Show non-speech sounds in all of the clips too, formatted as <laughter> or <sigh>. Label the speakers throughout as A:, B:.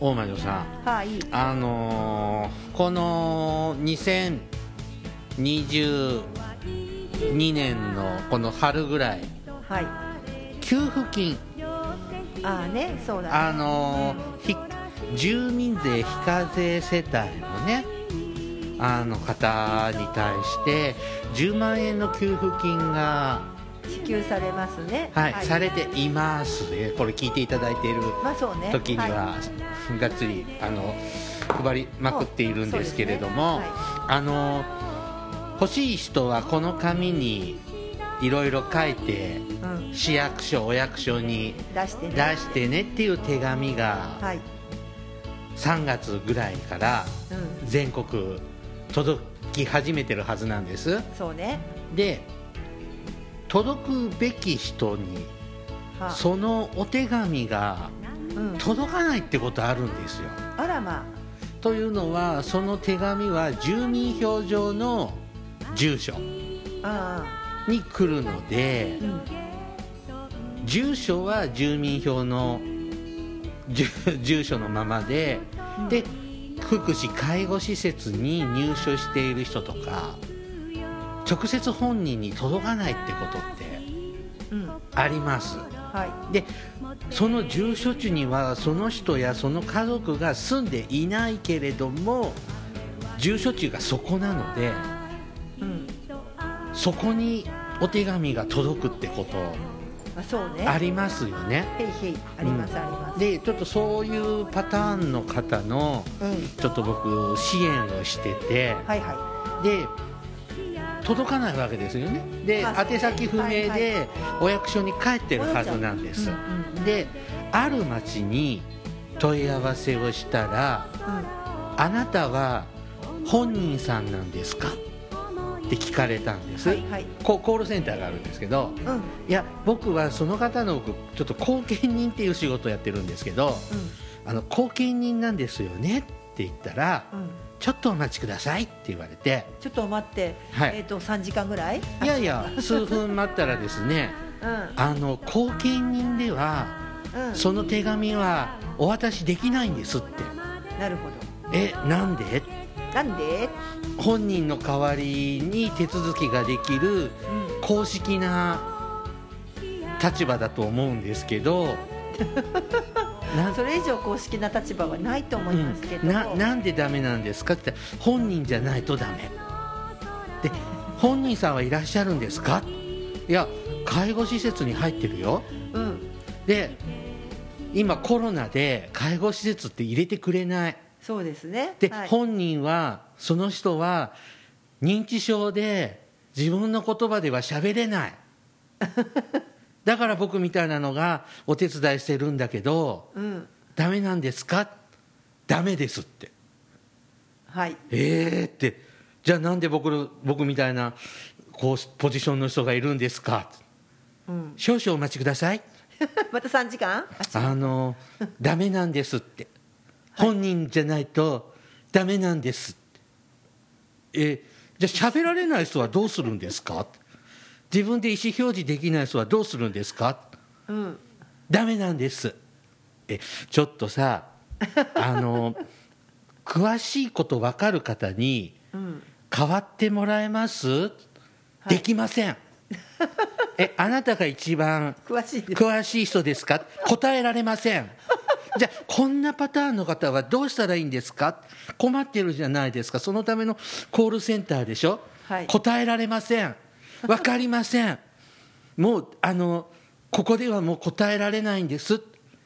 A: 大魔女さん。
B: はい。
A: あのーこの2022年のこの春ぐらい。
B: はい。
A: 給付金。
B: ああねそうだね。
A: あのーひ住民税非課税世帯のねあの方に対して10万円の給付金が、
B: 支給されますね。
A: はい。されていますね。これ聞いていただいている
B: まあそうね。
A: 時には、がっつりあの配りまくっているんですけれども、
B: そうですね。
A: あの欲しい人はこの紙にいろいろ書いて
B: うん。
A: 市役所お役所に
B: 出してね。
A: 出してねっていう手紙が
B: はい。
A: 3月ぐらいから
B: うん。
A: 全国届き始めてるはずなんです。
B: そうね。
A: で届くべき人に
B: は
A: そのお手紙が
B: うん。
A: 届かないってことあるんですよ。
B: あらま
A: というのはその手紙は住民票上の住所に来るので
B: あうん。
A: 住所は住民票の住住所のままで
B: うん。
A: で福祉介護施設に入所している人とか直接本人に届かないってことって
B: うん。
A: あります。
B: は
A: でその住所地にはその人やその家族が住んでいないけれども住所地がそこなので
B: いうん。
A: そこにお手紙が届くってこと
B: あそうね。
A: ありますよね。
B: へいへい。ありますあります。
A: でちょっとそういうパターンの方の
B: うん。
A: ちょっと僕支援をしてて
B: はいは
A: で届かないわけですよね。で、宛先不明でお役所に帰ってるはずなんです、
B: うんうん
A: である町に問い合わせをしたら
B: い「
A: あなたは本人さんなんですか?」って聞かれたんです、
B: はいはい。
A: こコールセンターがあるんですけど
B: うん。うん
A: いや僕はその方のちょっと後見人っていう仕事をやってるんですけどあの後見人なんですよね？って言ったら
B: うんうん
A: ちょっとお待ちくださいって言われて。
B: ちょっと待って。
A: はい。
B: えっと3時間ぐらい？
A: いやいや数分待ったらですね
B: うん。
A: あの後見人では
B: うん。
A: その手紙はお渡しできないんですって。
B: なるほ
A: えなんで？
B: どなんで？
A: 本人の代わりに手続きができる
B: うん。
A: 公式な立場だと思うんですけど。な <laughs>
B: それ以上公式な立場はないと思いますけど、
A: うん。ななんでダメなんですかって本人じゃないとダメ。で本人さんはいらっしゃるんですか？いや介護施設に入ってるよ。
B: うん。
A: で今コロナで介護施設って入れてくれない。
B: そうですね。
A: で、
B: はい。
A: 本人はその人は認知症で自分の言葉では喋れない <laughs> だから僕みたいなのがお手伝いしてるんだけど
B: うん。
A: ダメなんですか？ダメですって。
B: はい。
A: えーって。じゃあなんで僕の僕みたいなこうポジションの人がいるんですか？
B: うん、
A: 少々お待ちください。<laughs>
B: また3時間？あ
A: の <laughs> ダメなんですって。本人じゃないとダメなんですって。えじゃあ喋られない人はどうするんですか？自分で意思表示できない人はどうするんですか？
B: うん
A: ダメなんです。えちょっとさあの <laughs> 詳しいこと分かる方に
B: うん。
A: 代わってもらえます、できません。<laughs> えあなたが一番
B: 詳しいです。
A: 詳しい人ですか？答えられません。<laughs> じゃあこんなパターンの方はどうしたらいいんですか？困ってるじゃないですか。そのためのコールセンターでしょ、
B: はい。
A: 答えられません分かりません。もうあのここではもう答えられないんです。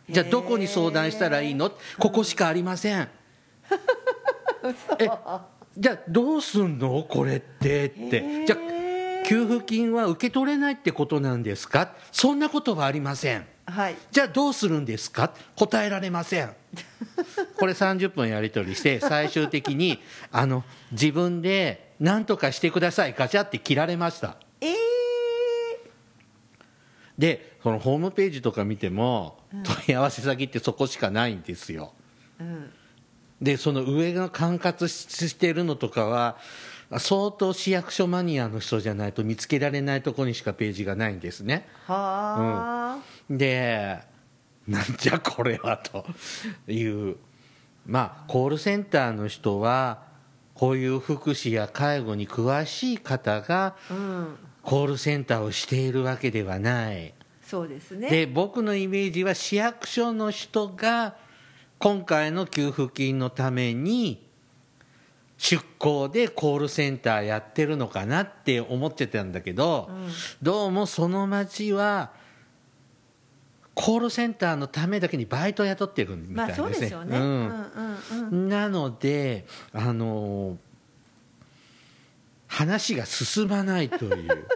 A: じゃあどこに相談したらいいの？ここしかありません。えじゃあどうすんの？これって。って。じゃあ給付金は受け取れないってことなんですか？そんなことはありません。
B: はい。
A: じゃあどうするんですか？答えられません。これ30分やり取りして最終的にあの自分で何とかしてください。ガチャって切られました。
B: ええ
A: でそのホームページとか見ても問い合わせ先ってそこしかないんですよ。
B: うん。
A: でその上が管轄してるのとかは相当市役所マニアの人じゃないと見つけられないところにしかページがないんですね。
B: はあ、
A: でなんじゃこれはという。まあコールセンターの人はこういう福祉や介護に詳しい方が
B: うん。
A: コールセンターをしているわけではない。
B: そうですね。
A: で僕のイメージは市役所の人が今回の給付金のために出向でコールセンターやってるのかなって思ってたんだけど、
B: うん。
A: どうもその町はコールセンターのためだけにバイト雇ってるみたいですね。
B: でしょうね、
A: なのであの話が進まないという、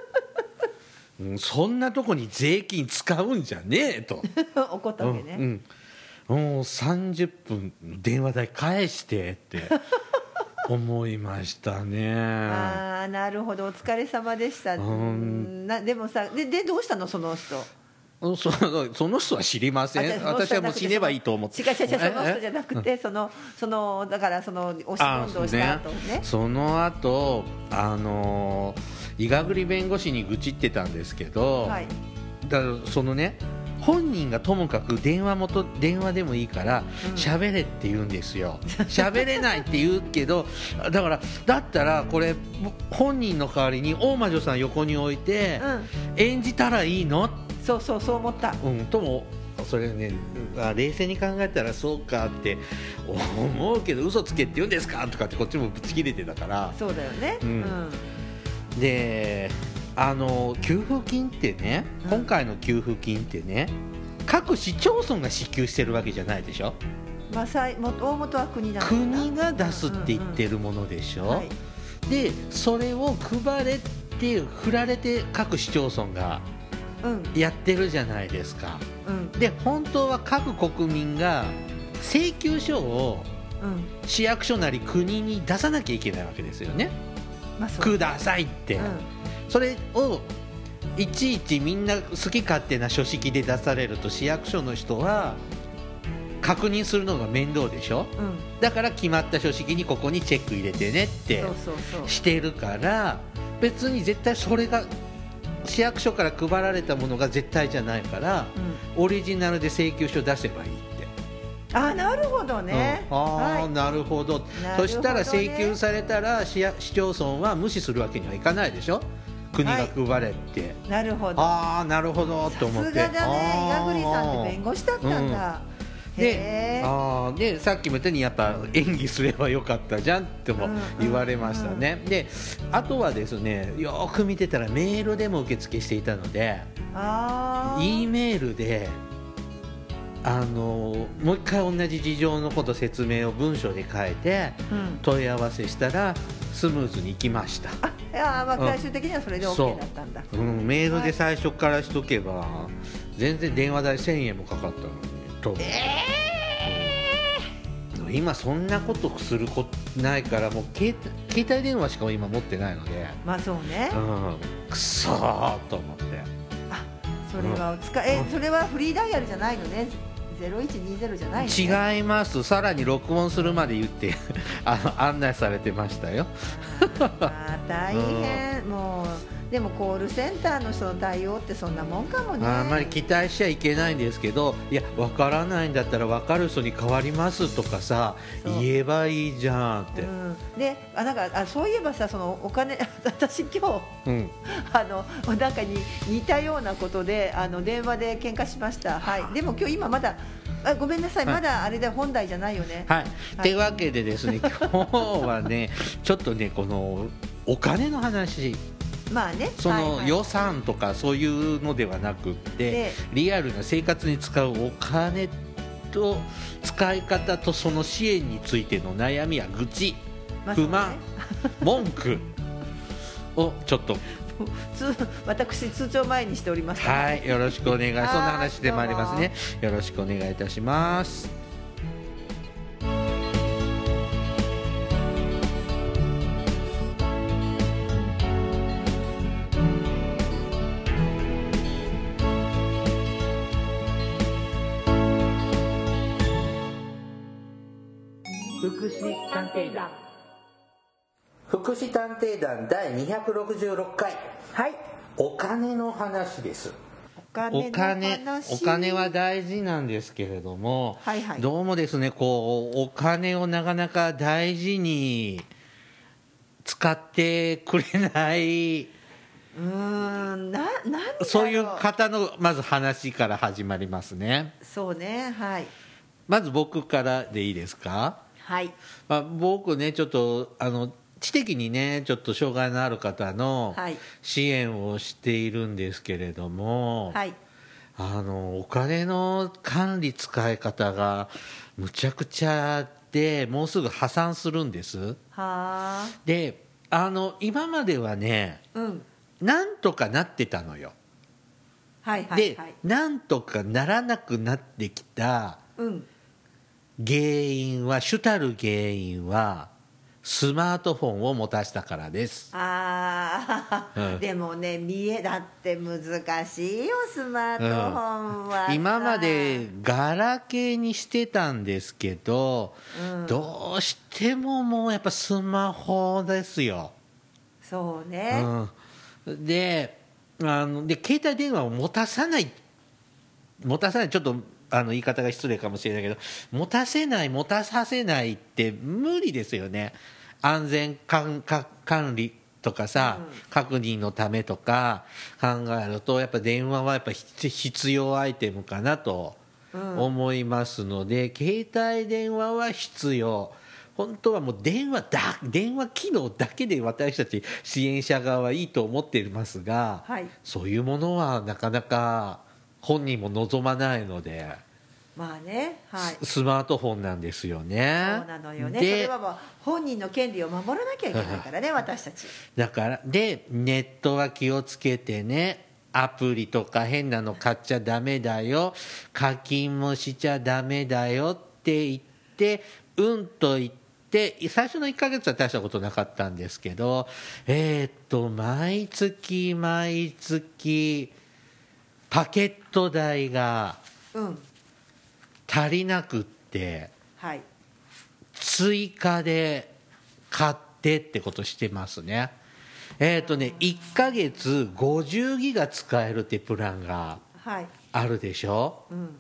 A: <laughs> うんそんなとこに税金使うんじゃねえと。
B: おことげね、
A: うんうん、もう30分電話代返してって <laughs> 思いましたね。
B: ああなるほど。お疲れ様でした、
A: ん。
B: なでもさででどうしたのその人？
A: そ <laughs> その人は知りません。私はもう死ねばいいと思って。
B: 違う違う違うその人じ
A: え
B: ゃなくてそのそのだからその押し
A: あ
B: 問答した後ね。
A: その後あの伊賀栗弁護士に愚痴ってたんですけど、
B: はい。
A: だからそのね本人がともかく電話元電話でもいいから
B: うん。
A: 喋れって言うんですよ。喋れないって言うけどだからだったらこれ本人の代わりに大魔女さん横に置いて
B: うん。
A: 演じたらいいの
B: そうそうそう思った。
A: うんともそれねあ冷静に考えたらそうかって思うけど嘘つけって言うんですかとかってこっちもぶち切れてたから。
B: そうだよね。
A: うん。であの給付金ってね
B: うん。
A: 今回の給付金ってね各市町村が支給してるわけじゃないでしょ？
B: まあ大元は国なのかな
A: 国が出すって言ってるものでしょ、
B: はい。
A: でそれを配れって振られて各市町村が
B: うん
A: やってるじゃないですか。
B: うん。
A: で本当は各国民が請求書を
B: うん。
A: 市役所なり国に出さなきゃいけないわけですよね。
B: まあ
A: くださいって、
B: うん。
A: それをいちいちみんな好き勝手な書式で出されると市役所の人は確認するのが面倒でしょ。
B: うん。
A: だから決まった書式にここにチェック入れてねってしてるから別に絶対それが市役所から配られたものが絶対じゃないから
B: うん。
A: オリジナルで請求書出せばいいって。
B: あなるほどね、
A: うん。ああ、
B: はい。
A: なるほど。そしたら請求されたら市や市町村は無視するわけにはいかないでしょ？国が配れって、
B: なるほど。
A: ああなるほどと思って。
B: さすがだね。伊賀栗さんって弁
A: 護
B: 護士だったんだ、へ
A: で
B: え
A: あーでさっきも言ったようにやっぱ演技すればよかったじゃんっても
B: うん。
A: 言われましたね、であとはですねよく見てたらメールでも受付していたので
B: ああ
A: E メールであのもう一回同じ事情のこと説明を文章で書いて
B: うん。
A: 問い合わせしたらスムーズにいきました、
B: あいやまあ
A: うん。
B: 最終的にはそれで OK だったんだ。
A: うん、メールで最初からしとけば全然電話代1000円もかかったの。にと、うん今そんなことすることないからもう携帯携帯電話しか今持ってないので、
B: まあそうね。
A: うん、くそーと思って。
B: あそれはお使いえそれはフリーダイヤルじゃないのね。0120じゃないのね。
A: 違います。さらに録音するまで言って <laughs> あの案内されてましたよ。
B: まあ大変。もうでもコールセンターの人の対応ってそんなもんかもね。
A: あんまり期待しちゃいけないんですけどいや分からないんだったら分かる人に変わりますとかさ言えばいいじゃんって、
B: うん、であなんかあそういえばさそのお金 <laughs> 私今日
A: うん。<laughs>
B: あのなんかに似たようなことであの電話で喧嘩しました、はい、でも今日今まだあごめんなさい、
A: はい。
B: まだあれで本題じゃないよね、
A: はい、
B: い。
A: というわけでですね今日はねちょっとねこのお金の話
B: まあね
A: その予算とかそういうのではなくって
B: で
A: リアルな生活に使うお金と使い方とその支援についての悩みや愚痴
B: まあ
A: 不満 <laughs> 文句をちょっと。
B: 通私通帳前にしておりますから
A: はいよろしくお願い。そんな
B: はい
A: 話でもありますね。よろしくお願いいたします
C: 福祉探偵団第266回。
B: はい。
C: お金の話です。
B: お金の
A: お金
B: 話。
A: お金は大事なんですけれども、
B: はいはい。
A: どうもですねこうお金をなかなか大事に使ってくれない
B: うーんななん
A: そういう方のまず話から始まりますね。
B: そうねはい。
A: まず僕からでいいですか、
B: はい。
A: まあ、僕ねちょっとあの知的にねちょっと障害のある方の
B: はい。
A: 支援をしているんですけれども、
B: はい。
A: あのお金の管理使い方がむちゃくちゃでもうすぐ破産するんです。
B: はあ。
A: であの今まではね
B: うん。
A: なんとかなってたのよ、
B: はいはい
A: で
B: はい。
A: なんとかならなくなってきた
B: うん。
A: 原因は主たる原因はスマートフォンを持たしたからです。
B: ああ、
A: うん。
B: でもね見えだって難しいよスマートフォンは。さ、
A: 今までガラケーにしてたんですけど、
B: うん。
A: どうしてももうやっぱスマホですよ、
B: そうね、
A: うん、であので携帯電話を持たさない持たさないちょっとあの言い方が失礼かもしれないけど持たせない持たさせないって無理ですよね。安全管理とかさ、確認のためとか考えるとやっぱ電話はやっぱ必必要アイテムかなと思いますので、携帯電話は必要。本当はもう電話だ電話機能だけで私たち支援者側はいいと思っていますが、
B: はい。
A: そういうものはなかなか本人も望まないので、
B: まあねはい。
A: ススマートフォンなんですよね。
B: そうなのよね。それ
A: で
B: はもう本人の権利を守らなきゃいけないからね <laughs> 私たち。
A: だからでネットは気をつけてね。アプリとか変なの買っちゃダメだよ。課金もしちゃダメだよって言ってうんと言って最初の1ヶ月は大したことなかったんですけどえーっと毎月毎月パケット代が
B: うん
A: 足りなくって
B: はい。
A: 追加で買ってってことしてますね。えっ、とね1ヶ月50ギガ使えるってプランが
B: はい。
A: あるでしょ？
B: うん。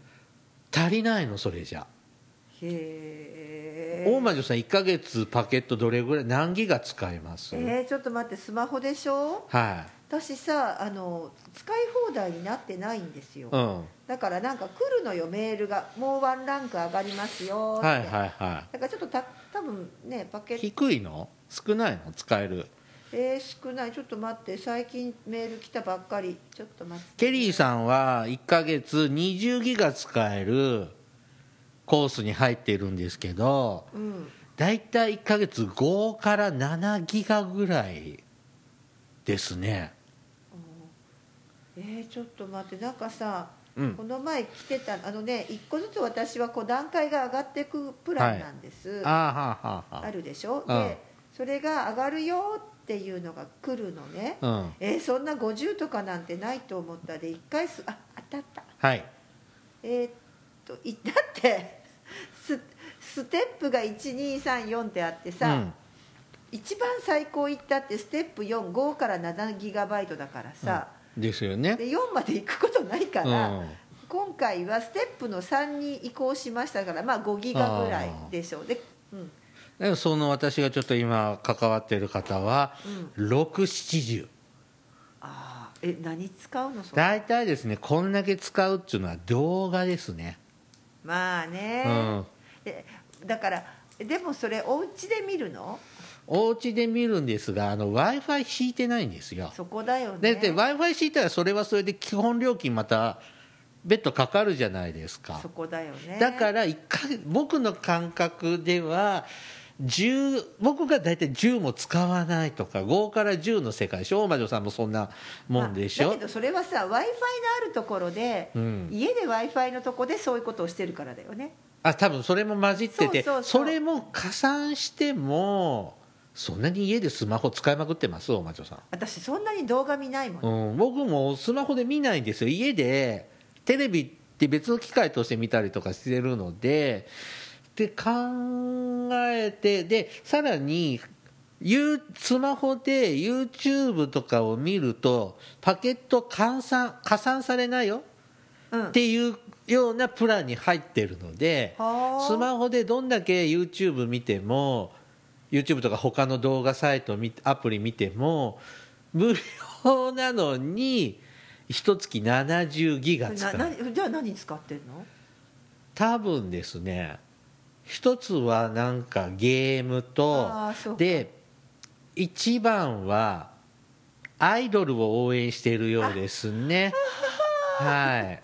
A: 足りないのそれじゃ。
B: へえ
A: 大魔女さん1ヶ月パケットどれぐらい何ギガ使えます、
B: えー、ちょっと待ってスマホでしょ？
A: は
B: 私さあの使い放題になってないんですよ、
A: い、うん、
B: だからなんか来るのよメールが。もうワンランク上がりますよって、
A: はいはいは
B: だからちょっとた多分ねパケ
A: い
B: ット。
A: 低いの？少ないの？使える？
B: えー、少ない。ちょっと待って。最近メール来たばっかり。ちょっと待って
A: ケリーさんは1ヶ月20ギガ使えるコースに入ってるんですけど
B: うん。
A: 大体1ヶ月5から7ギガぐらいですね。
B: えー、ちょっと待ってなんかさ、
A: うん。
B: この前来てたあのね一個ずつ私はこう段階が上がっていくプランなんです、
A: はあはあは
B: あるでしょ、
A: うん。
B: でそれが上がるよっていうのが来るのね、
A: あうん。
B: えーそんな50とかなんてないと思ったで1回すあ当たった。
A: はい。
B: えーっといだってスステップが1234ってあってさ、
A: うん
B: 一番最高いったってステップ45から7ギガバイトだからさ、
A: ですよね。
B: で4まで行くことないから、
A: うん。
B: 今回はステップの3に移行しましたからまあ5ギガぐらいでしょう。で、うん、
A: でもその私がちょっと今関わってる方は670
B: ああえ何使うの？それ。
A: 大体ですねこんだけ使うっていうのは動画ですね。
B: まあね、
A: うん。
B: でだからでもそれお家で見るの？
A: お家で見るんですが w i f i 引いてないんですよ。
B: そこだよね。
A: でで w i f i 敷いたらそれはそれで基本料金また別途かかるじゃないですか。
B: そこだよね。
A: だから一回僕の感覚では10僕が大体10も使わないとか5から10の世界でしょ？大魔女さんもそんなもんでしょ？
B: まあだけどそれはさ w i f i のあるところで、
A: うん。
B: 家で w i f i のとこでそういうことをしてるからだよね。
A: あ多分それも混じってて
B: そ
A: れも加算してもそんなに家でスマホ使いまくってます？大魔女さん。
B: 私そんなに動画見ないもん、
A: うん、僕もスマホで見ないんですよ。家でテレビって別の機械として見たりとかしてるのでで考えてでさらにスマホで YouTube とかを見るとパケット換算加算されないよ。
B: うん。
A: っていうようなプランに入ってるので
B: はあ。
A: スマホでどんだけ YouTube 見ても YouTube とか他の動画サイト見アプリ見ても無料なのに一月70ギガ使
B: な
A: う。
B: なじゃあ何使ってんの？
A: 多分ですね一つはなんかゲームとで一番はアイドルを応援しているようですね。はい。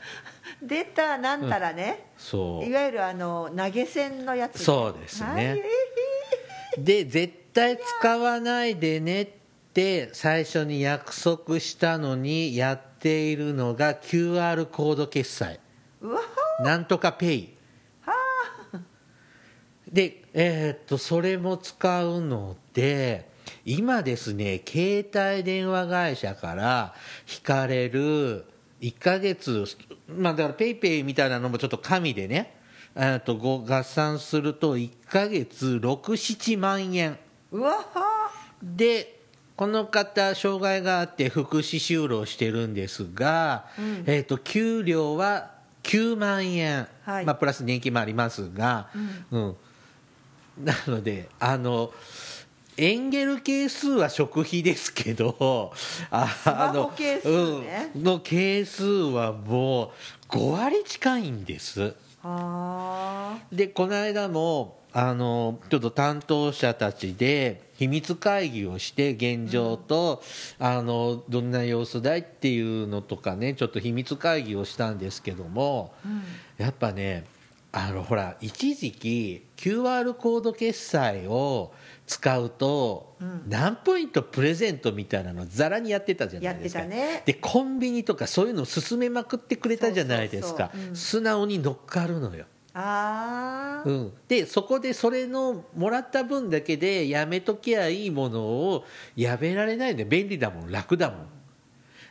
B: 出たなんたらね、
A: そう。
B: いわゆるあの投げ銭のやつ。ね、
A: そうですね。
B: はい
A: で絶対使わないでねって最初に約束したのにやっているのが QR コード決済。なんとかペイ。でえーっとそれも使うので今ですね携帯電話会社から引かれる1ヶ月まあだからペイペイみたいなのもちょっと加味でねとご合算すると1ヶ月67万円。
B: うわ
A: でこの方障害があって福祉就労してるんですが、えー、と給料は9万円、
B: はい。
A: まあ、プラス年金もありますが、うん。なのであのエンゲル係数は食費ですけどあ
B: マホ係数ね。
A: うん、の係数はもう5割近いんです。
B: は
A: でこの間もあのちょっと担当者たちで秘密会議をして現状と、あのどんな様子だいっていうのとかねちょっと秘密会議をしたんですけども、やっぱねあのほら一時期 QR コード決済を使うと、何ポイントプレゼントみたいなのざらにやってたじゃないですか。
B: ね。
A: でコンビニとかそういうのを勧めまくってくれたじゃないですか。素直に乗っかるのよ。
B: あ
A: うん、でそこでそれのもらった分だけでやめときゃいいものをやめられないのよ。便利だもん。楽だもん。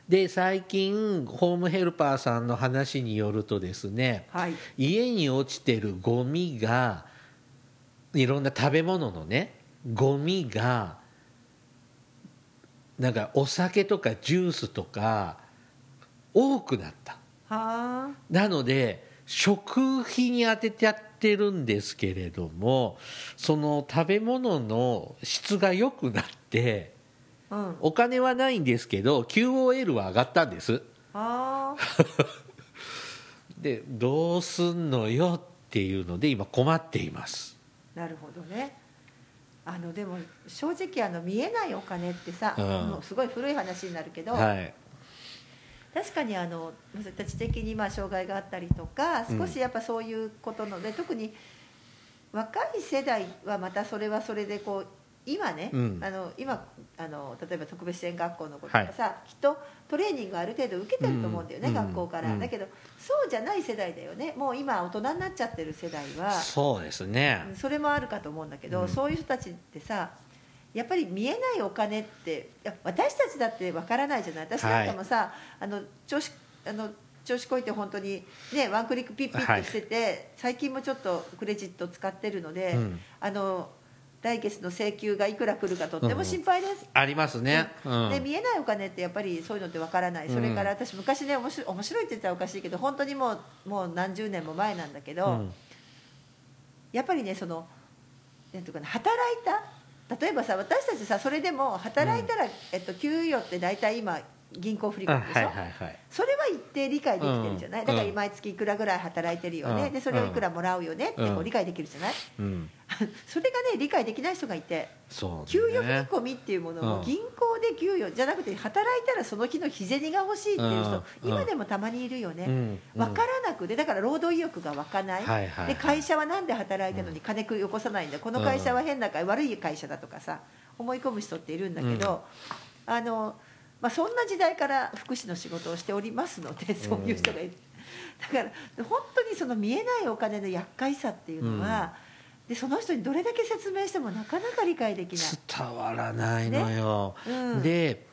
A: で最近ホームヘルパーさんの話によるとですね
B: はい。
A: 家に落ちてるゴミがいろんな食べ物のねゴミがなんかお酒とかジュースとか多くなった。
B: は
A: なので食費に当ててやってるんですけれどもその食べ物の質が良くなって
B: あうん。
A: お金はないんですけど QOL は上がったんです。
B: あ。<laughs>
A: でどうすんのよっていうので今困っています。
B: あなるほどねあのでも正直あの見えないお金ってさ、
A: うん。
B: もうすごい古い話になるけど、
A: はい。
B: 確かにあのそういった知的にまあ障害があったりとか
A: うん。
B: 少しやっぱそういうことので、特に若い世代はまたそれはそれでこう今ね、
A: うん。
B: あの今あの例えば特別支援学校の子とかさ、きっとトレーニングある程度受けてると思うんだよね、
A: うん。
B: 学校から、
A: うん。
B: だけどそうじゃない世代だよね。もう今大人になっちゃってる世代は。
A: そうですね。
B: それもあるかと思うんだけど、
A: うん。
B: そういう人たちってさやっぱり見えないお金って私たちだってわからないじゃない。私なんかもさ、あの調子あの調子こいて本当にねワンクリックピッピッとしてて、最近もちょっとクレジット使ってるので、
A: うん。
B: あの来月の請求がいくら来るかとっても心配です。
A: ありますね、うん。
B: で見えないお金ってやっぱりそういうのってわからない。それから私昔ね面白い面白いって言ったらおかしいけど本当にもうもう何十年も前なんだけど、
A: うん。
B: やっぱりねそのなんていうかな働いた。例えばさ私たちさそれでも働いたら、えっと、給与って大体今銀行振り込
A: あ
B: むでしょ、
A: はいはいはい。
B: それは一定理解できてるじゃない、
A: うん。
B: だから毎月いくらぐらい働いてるよね、
A: うん。
B: でそれをいくらもらうよねってこ
A: う
B: うん。理解できるじゃない、
A: うん。<laughs>
B: それがね理解できない人がいて
A: そう
B: 給与振り
A: ね
B: 込みっていうもの
A: うん。
B: を銀行で給与じゃなくて働いたらその日の日銭が欲しいっていう人、
A: うん。
B: 今でもたまにいるよね、
A: うん。
B: 分からなくてだから労働意欲が湧かない,、
A: はいはいはい。
B: で会社はなんで働いてるの？に金よこさないんだ？この会社は変な会、悪い会社だとかさ思い込む人っているんだけど、あのまあ、そんな時代から福祉の仕事をしておりますのでそういう人がいる、だから本当にその見えないお金の厄介さっていうのは、でその人にどれだけ説明してもなかなか理解できない。
A: 伝わらないのよ、
B: ね。うん。
A: で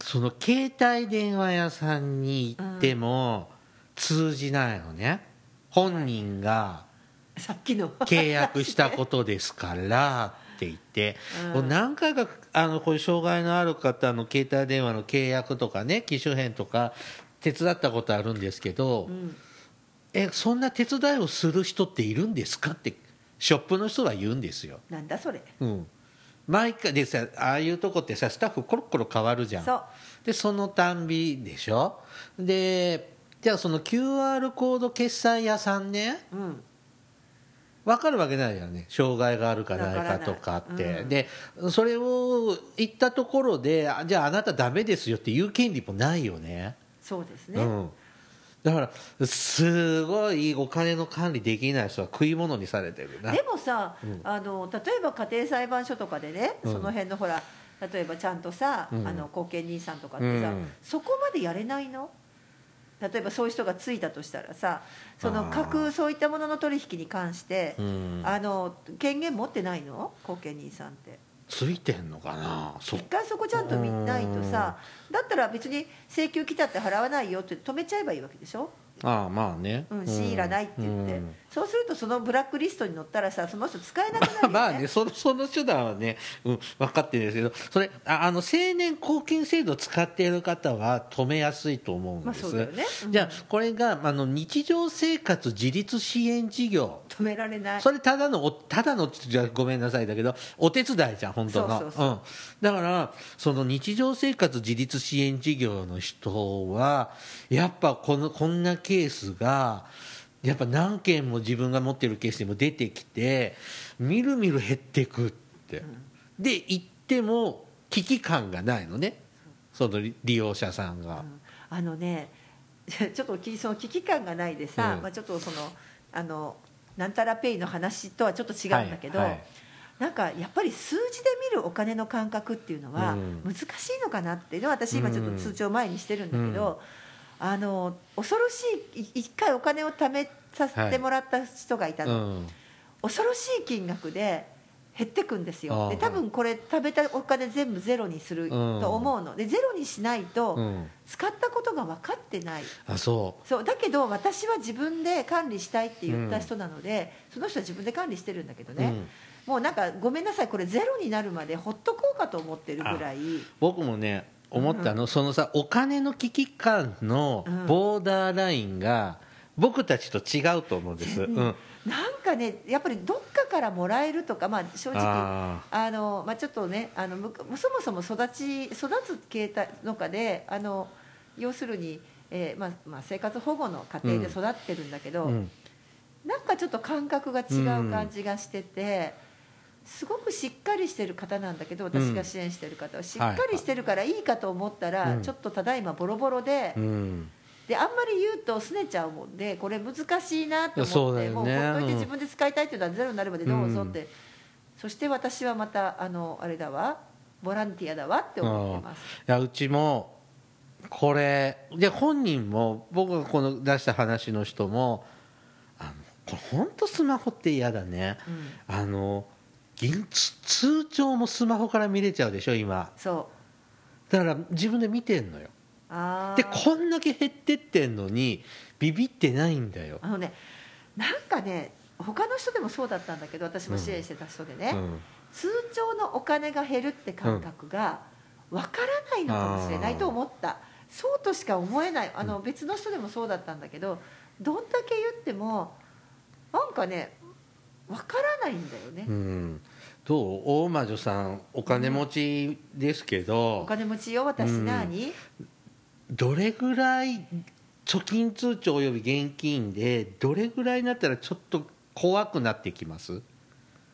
A: その携帯電話屋さんに行っても通じないのね。本人が
B: さっきの。
A: 契約したことですからって言って、<laughs> 何回かあのこういう障害のある方の携帯電話の契約とかね機種変とか手伝ったことあるんですけど、
B: うん。
A: えそんな手伝いをする人っているんですかってショップの人は言うんですよ。
B: なんだそれ。
A: うん、毎回でさああいうとこってさスタッフコロコロ変わるじゃん。
B: そう。
A: でそのたんびでしょ。でじゃあその QR コード決済屋さんね
B: うん
A: 分かるわけないよね。障害があるかない。かとかって、
B: うん。
A: でそれを言ったところであじゃああなたダメですよって言う権利もないよね。
B: そうですね、
A: うん、だからすごいお金の管理できない人は食い物にされてるな。
B: でもさ、
A: うん。
B: あの例えば家庭裁判所とかでね、
A: うん。
B: その辺のほら例えばちゃんとさ、
A: うん。
B: あの後見人さんとかってさ、
A: うん。
B: そこまでやれないの？例えばそういう人がついたとしたらさその
A: あー。
B: 各そういったものの取引に関して、
A: うん。
B: あの権限持ってないの？後見人さんって。
A: ついてんのかな？そ
B: 一回そこちゃんと見ないとさだったら別に請求来たって払わないよって止めちゃえばいいわけでしょ？
A: ああまあね。
B: うん、強いらないって言って、
A: うん
B: そうするとそのブラックリストに載ったらさその人使えなくなるよ、ね、
A: まあねそのその手段はね、うん、分かってるんですけどそれああの青年貢献制度を使っている方は止めやすいと思うんです、
B: まあそうだよね。うん。
A: じゃあこれがあの日常生活自立支援事業。
B: 止められない。
A: それただのおただのじゃごめんなさいだけどお手伝いじゃん本当の。だからその日常生活自立支援事業の人はやっぱこのこんなケースがやっぱ何件も自分が持ってるケースにも出てきてみるみる減っていくって、で行っても危機感がないのね。その利利用者さんが、
B: あのね <laughs> ちょっときその危機感がないでさ、
A: うん。
B: まあ、ちょっとそのあのなんたらペイの話とはちょっと違うんだけど、
A: はいはい。
B: なんかやっぱり数字で見るお金の感覚っていうのは
A: うん。
B: 難しいのかなっていうのは私今ちょっと通帳前にしてるんだけど、あの恐ろしいい一回お金を貯めさせてもらった人がいた
A: う
B: の、
A: ん
B: 恐ろしい金額で減ってくんですよ。で多分これ食べたお金全部ゼロにすると思うの。でゼロにしないと
A: うん。
B: 使ったことが分かってない。
A: あそ
B: そう。だけど私は自分で管理したいって言った人なので、その人は自分で管理してるんだけど
A: う、
B: ね、
A: うん。
B: もうなんかごめんなさい。これゼロになるまでほっとこうかと思ってるぐらい。
A: 僕もね思ったの、そのさお金の危機感のボーダーラインが僕たちと違うと思うんです、うん、
B: なんかねやっぱりどっかからもらえるとか、まあ、正直
A: あ
B: あの、まあ、ちょっとねあのそもそも育ち育つ形態のかであの要するに、えーまあまあ、生活保護の家庭で育ってるんだけど、
A: うん。
B: なんかちょっと感覚が違う感じがしてて、すごくしっかりしてる方なんだけど私が支援してる方は。しっかりしてるからいいかと思ったら、
A: うん。
B: ちょっとただいまボロボロで,、
A: うん。
B: であんまり言うと拗ねちゃうもんでこれ難しいなと思って、
A: ね。
B: もうほっといて
A: うん。
B: 自分で使いたいっていうのはゼロになるまでどうぞって、そして私はまたあのあれだわ。ボランティアだわって思ってます。
A: いやうちもこれで本人も僕がこの出した話の人もあのこれ本当スマホって嫌だね、
B: うん。
A: あの銀通通帳もスマホから見れちゃうでしょ今。
B: そう。
A: だから自分で見てんのよ。でこんだけ減ってってんのにビビってないんだよ、
B: あのねなんかね他の人でもそうだったんだけど私も支援してた人でね、
A: うん。
B: 通帳のお金が減るって感覚がわからないのかもしれないと思った、そうとしか思えない。あの別の人でもそうだったんだけどどんだけ言ってもなんかねわからないんだよね、
A: うん、どう？大魔女さんお金持ちですけど、
B: お金持ちよ私
A: うん。
B: 何、
A: どれぐらい貯金通帳および現金でどれぐらいになったらちょっと怖くなってきます？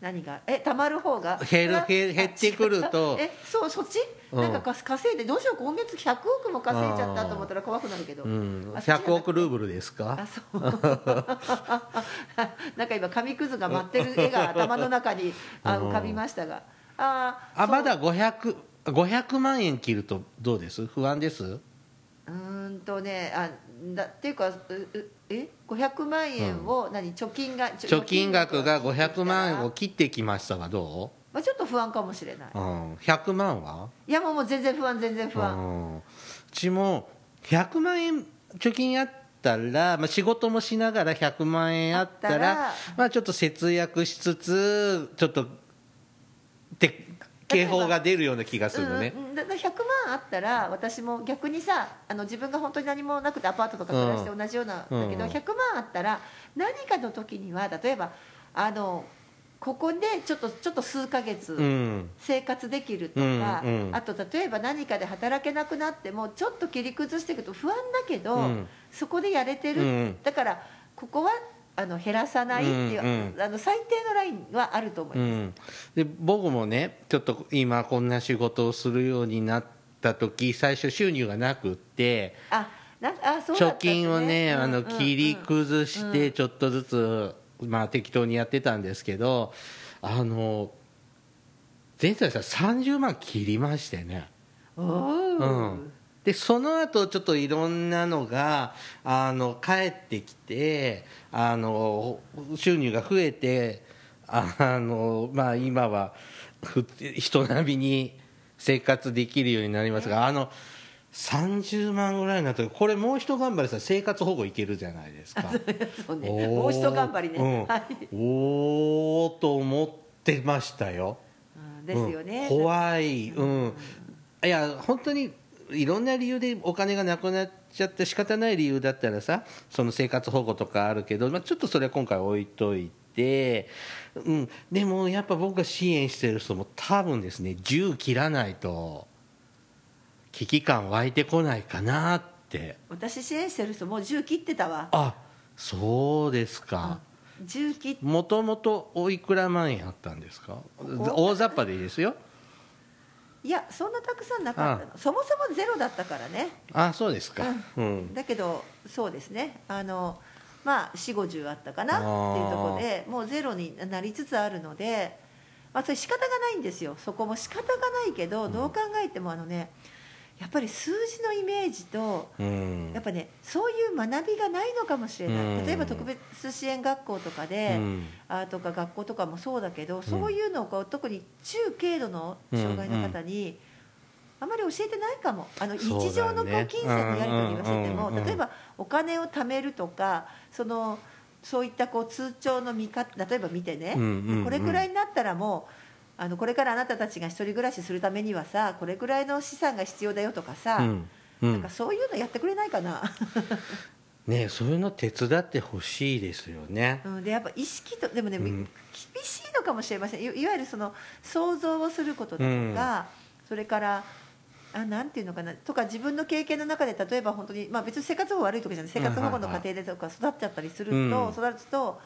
B: 何が？え貯まる方が？
A: 減る減減ってくると。
B: えそうそっち、
A: うん。
B: なんかか稼いでどうしよう今月100億も稼いじゃったと思ったら怖くなるけど、
A: うん、
B: あそっちじゃなくて
A: 100億ルーブルです
B: あ
A: か
B: そう。<laughs> なんか今紙くずが舞ってる絵が頭の中にあ浮かびましたが。あーそう。
A: あまだ500 500万円切るとどうです？不安です？
B: うーんとねあだっていうかううえ？500万円を何？貯金が
A: 貯金額が500万円を
B: 切ってき
A: ましたがど
B: たらまあ、ちょっと不安かもしれない、
A: う、うん、100万は？い
B: やもうもう全然不安全然不安、
A: うん。うちも100万円貯金あったら、まあ、仕事もしながら100万円あったら
B: あったら。
A: まあ、ちょっと節約しつつちょっとで警報が出るような気がするのね、
B: うんうんだだ100万あったら私も逆にさあの自分が本当に何もなくてアパートとか暮らして同じような、
A: うん
B: だけど
A: うん。
B: 100万あったら何かの時には例えばあのここでちょっとちょっと数ヶ月、
A: うん。
B: 生活できるとか、
A: うんうん。
B: あと例えば何かで働けなくなってもちょっと切り崩していくと不安だけど、
A: うん。
B: そこでやれてる、
A: うん。
B: だからここはあの減らさないっていう、
A: うん。うん
B: あの最低のラインはあると思いうます。
A: ん、で僕もねちょっと今こんな仕事をするようになった時最初収入がなくって
B: あなあそうだった
A: 貯金をね、あの
B: うんうん。うん
A: 切り崩してちょっとずつ、まあ、適当にやってたんですけどあの前回さ30万切りましてね、
B: おー。
A: うん、でその後ちょっといろんなのがあの帰ってきてあの収入が増えてあの、まあ、今はふ人並みに生活できるようになりますがあの30万ぐらいになったらこれもう一頑張りさ生活保護いけるじゃないですか。<laughs>
B: そうね、もう一頑張りね、
A: うん。
B: はい、
A: おーと思ってましたよ。
B: うんですよね、
A: うん。怖い、うん、いや本当にいろんな理由でお金がなくなっちゃって仕方ない理由だったらさその生活保護とかあるけど、まあ、ちょっとそれは今回置いといて、うん、でもやっぱ僕が支援してる人も多分ですね10切らないと危機感湧いてこないかなって。
B: 私支援してる人もう10切ってたわ。
A: あそうですか。
B: 10切っ
A: もともとおいくら万円あったんですか？大雑把でいいですよ
B: いやそんなたくさんなかったの。そもそもゼロだったからね。
A: あそうですか。うん。
B: だけどそうですね。あのまあ4 5 0あったかなっていうところでもうゼロになりつつあるので、まあ、それ仕方がないんですよ。そこも仕方がないけどどう考えてもあのねやっぱり数字のイメージと
A: うん。
B: やっぱねそういう学びがないのかもしれない、
A: うん。
B: 例えば特別支援学校とかで、
A: うん。
B: あとか学校とかもそうだけど、そういうのを特に中軽度の障害の方に、あまり教えてないかも。あの日常のこう金銭のやり取りはしてても、
A: うんうんうん
B: 例えばお金を貯めるとかそのそういったこう通帳の見方例えば見てね、これくらいになったらもうあのこれからあなたたちが一人暮らしするためにはさこれくらいの資産が必要だよとかさ、
A: うんうん。
B: なんかそういうのやってくれないかな、<laughs>
A: ねえそういうの手伝ってほしいですよね。
B: うん、でやっぱ意識とでもね、
A: うん。
B: 厳しいのかもしれません。いいわゆるその想像をすることだとか、それからあなんていうのかな？とか自分の経験の中で例えば本当に、まあ、別に生活保護悪いとかじゃない。生活保護の家庭でとか育っちゃったりすると、
A: うん。
B: 育つと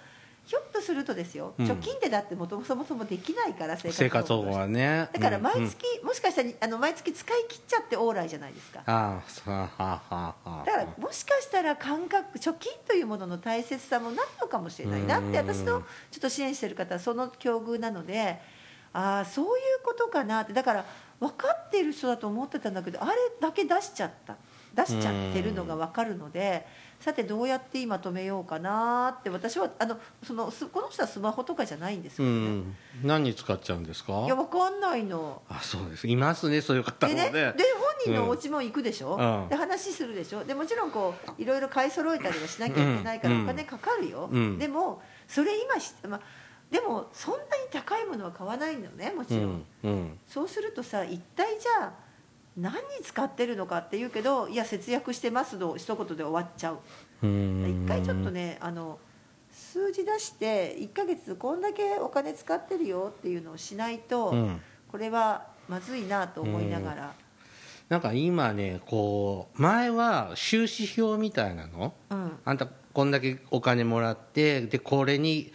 B: ひょっとするとですよ、
A: うん。
B: 貯金ってだってもともそもそもできないから生
A: 生活
B: 活
A: 保護はね。
B: だから毎
A: うん。うん。
B: 月、もしかしたらあの毎月使い切っちゃって往来じゃないですか。
A: ああ
B: だからもしかしたら感覚貯金というものの大切さもないのかもしれないなって
A: うん。
B: 私のちょっと支援してる方はその境遇なのでああそういうことかなって。だから分かっている人だと思ってたんだけどあれだけ出しちゃった。出しちゃってるのが分かるのでさてどうやって今止めようかなって私はあのそのすこの人はスマホとかじゃないんです
A: う
B: よね、
A: ん。何に使っちゃうんですか？
B: いや分かんないの。
A: あそうです。いますねそういう方もね。
B: でね、で本人のお家も行くでしょ、
A: うん。
B: で話するでしょ？でもちろんこういろいろ買い揃えたりはしなきゃいけないから
A: うん。
B: お金かかるよ、
A: うん。
B: でもそれ今し、まあ、でもそんなに高いものは買わないのねもち
A: う
B: ろん、
A: ん。うん。
B: そうするとさ一体じゃあ何に使ってるのかっていうけどいや節約してますの一言で終わっちゃう。
A: うん。
B: 一回ちょっとねあの数字出して1ヶ月こんだけお金使ってるよっていうのをしないと、
A: うん。
B: これはまずいなと思いながら、
A: なんか今ねこう前は収支表みたいなの？
B: うん。
A: あんたこんだけお金もらってでこれに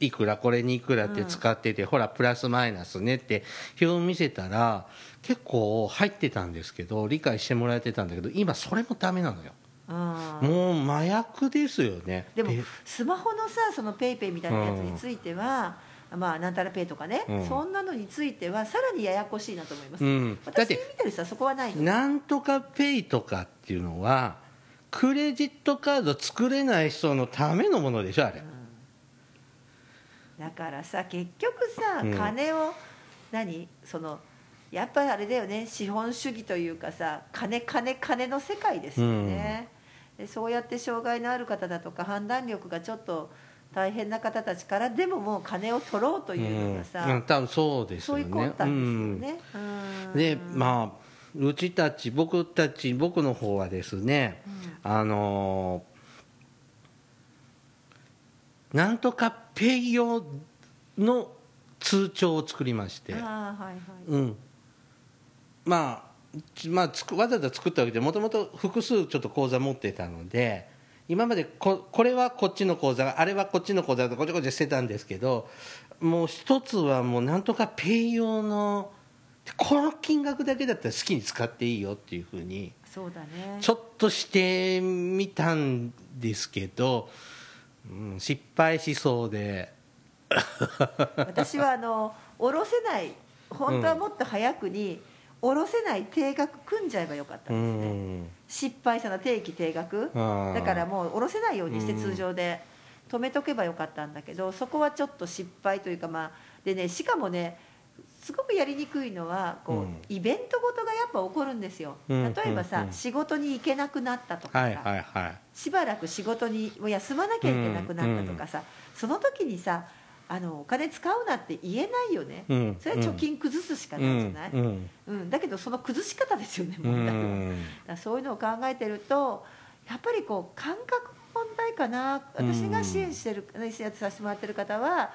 A: いくらこれにいくらって使ってて、ほらプラスマイナスねって表を見せたら結構入ってたんですけど理解してもらえてたんだけど今それもダメなのよ。
B: うん
A: もう麻薬ですよね。
B: でも
A: え
B: スマホのさそのペイペイみたいなやつについては、まあなんたらペイとかね、
A: うん。
B: そんなのについてはさらにややこしいなと思います、
A: うん。
B: 私
A: て
B: 見てる人はそこはないの。
A: なんとかペイとかっていうのはクレジットカード作れない人のためのものでしょあれ、
B: だからさ結局さ、
A: うん。
B: 金を何？そのやっぱりあれだよね資本主義というかさ金金金の世界ですよね、でそうやって障害のある方だとか判断力がちょっと大変な方たちからでももう金を取ろうというのがさ、
A: うん、多分そうです
B: そう
A: よね
B: いう魂胆ですよね、うん。
A: でまあうちたち僕たち僕の方はですね、あのーなんとかペイ用の通帳を作りまして、
B: ああはいはい。
A: うん、まあ、ちまあ、つくわざわざ作ったわけでもともと複数ちょっと口座持ってたので今までここれはこっちの口座あれはこっちの口座とごちゃごちゃしてたんですけどもう一つはもうなんとかペイ用のこの金額だけだったら好きに使っていいよっていうふうに
B: そうだね
A: ちょっとしてみたんですけど、うん、失敗しそうで。
B: 私はあの下ろせない本当はもっと早くに下ろせない定額組んじゃえばよかった
A: うん
B: ですね、
A: ん。
B: 失敗したの定期定額。だからもう下ろせないようにして
A: うん
B: 通常で止めとけばよかったんだけどそこはちょっと失敗というかまあでねしかもねすごくやりにくいのはこう、
A: うん。
B: イベントごとがやっぱ起こるんですよ。
A: うん
B: 例えばさ、
A: うんうん。
B: 仕事に行けなくなったとかさ、
A: はいはいはい。
B: しばらく仕事にもう休まなきゃいけなくなったとかさ、その時にさあのお金使うなって言えないよね、
A: うん
B: それは貯金崩すしかないじゃない、
A: うん
B: うん。だけどその崩し方ですよね
A: う
B: 問題は、だ
A: ん。
B: からそういうのを考えてるとやっぱりこう感覚の問題かな。私が支援してる支援させてもらってる方は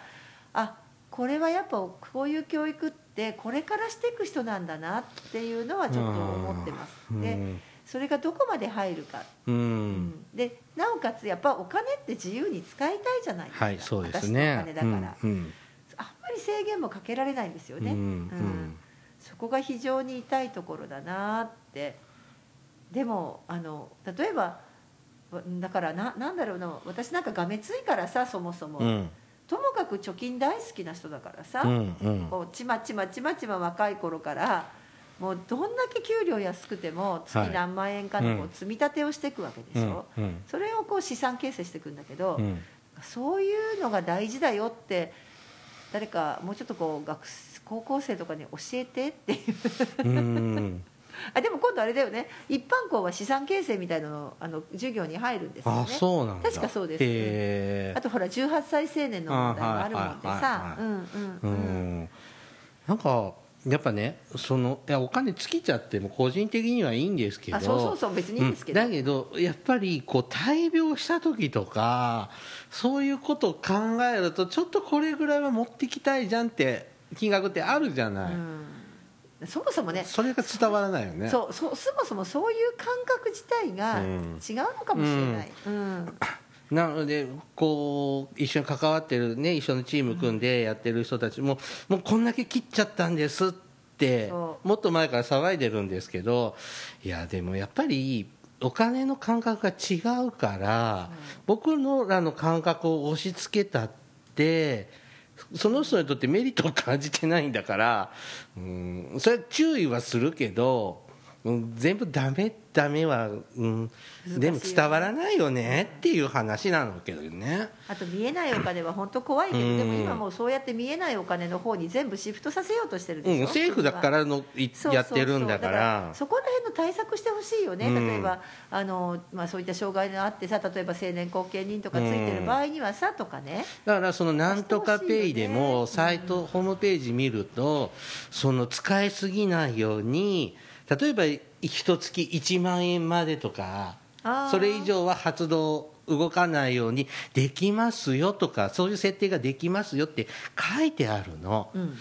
B: あこれはやっぱこういう教育ってこれからしていく人なんだなっていうのはちょっと思ってます、
A: うん。
B: でそれがどこまで入るか。
A: うん。
B: でなおかつやっぱお金って自由に使いたいじゃないですか、
A: はいそうです
B: 私のお
A: ね
B: 金だから、
A: うんうん。
B: あんまり制限もかけられないんですよね、
A: うん
B: うん。そこが非常に痛いところだなって。でもあの例えばわだからななんだろうな。私なんかがめついからさそもそも、
A: うん。
B: ともかく貯金大好きな人だからさ、
A: うんうん。
B: こうちまちまちまちま若い頃からもうどんだけ給料安くても月
A: はい。
B: 何万円かのこ
A: う
B: うん。積み立てをしていくわけでしょ、
A: うんうん。
B: それをこう資産形成していくんだけど、
A: うん。
B: そういうのが大事だよって誰かもうちょっとこう学生高校生とかに教えてっていう。
A: うん。<laughs>
B: あでも今度あれだよね。一般校は資産形成みたいなのあの授業に入るんですよね。
A: あそうなんだ。
B: 確かそうです。
A: へ
B: あとほら18歳青年の問題もあるもんで
A: あはいはいはい
B: さ
A: はい。
B: うんうん
A: う
B: うん。
A: ん。なんかやっぱねそのいやお金尽きちゃっても個人的にはいいんですけど。
B: あそうそうそう別にいいんですけど。
A: うん。だけどやっぱりこう大病した時とかそういうことを考えるとちょっとこれぐらいは持ってきたいじゃんって金額ってあるじゃない、
B: うん。そもそもね
A: それが伝わらないよね。
B: そうそうそもそもそういう感覚自体が
A: うん。
B: 違うのかもしれない、うん
A: なのでこう一緒に関わってるね一緒のチーム組んでやってる人たちも、もうこんだけ切っちゃったんですって
B: そ
A: もっと前から騒いでるんですけどいやでもやっぱりお金の感覚が違うから、僕のらの感覚を押し付けたってその人にとってメリットを感じてないんだから、うん、それは注意はするけど、うん、全部ダメダメは、うん、でも伝わらないよねっていう話なのけどね。
B: あと見えないお金は本当怖いけど、
A: うん。
B: でも今もうそうやって見えないお金の方に全部シフトさせようとしてるで
A: うん、
B: しょ、
A: 政府だからのやってるんだから。
B: そこら辺の対策してほしいよね、
A: うん。
B: 例えばあの、まあ、そういった障害があってさ例えば成年後見人とかついてる場合にはさとかね、
A: だからそのなんとかペイでもサイト、ホームページ見るとその使いすぎないように例えば一月1万円までとかそれ以上は発動動かないようにできますよとかそういう設定ができますよって書いてあるの、
B: うん。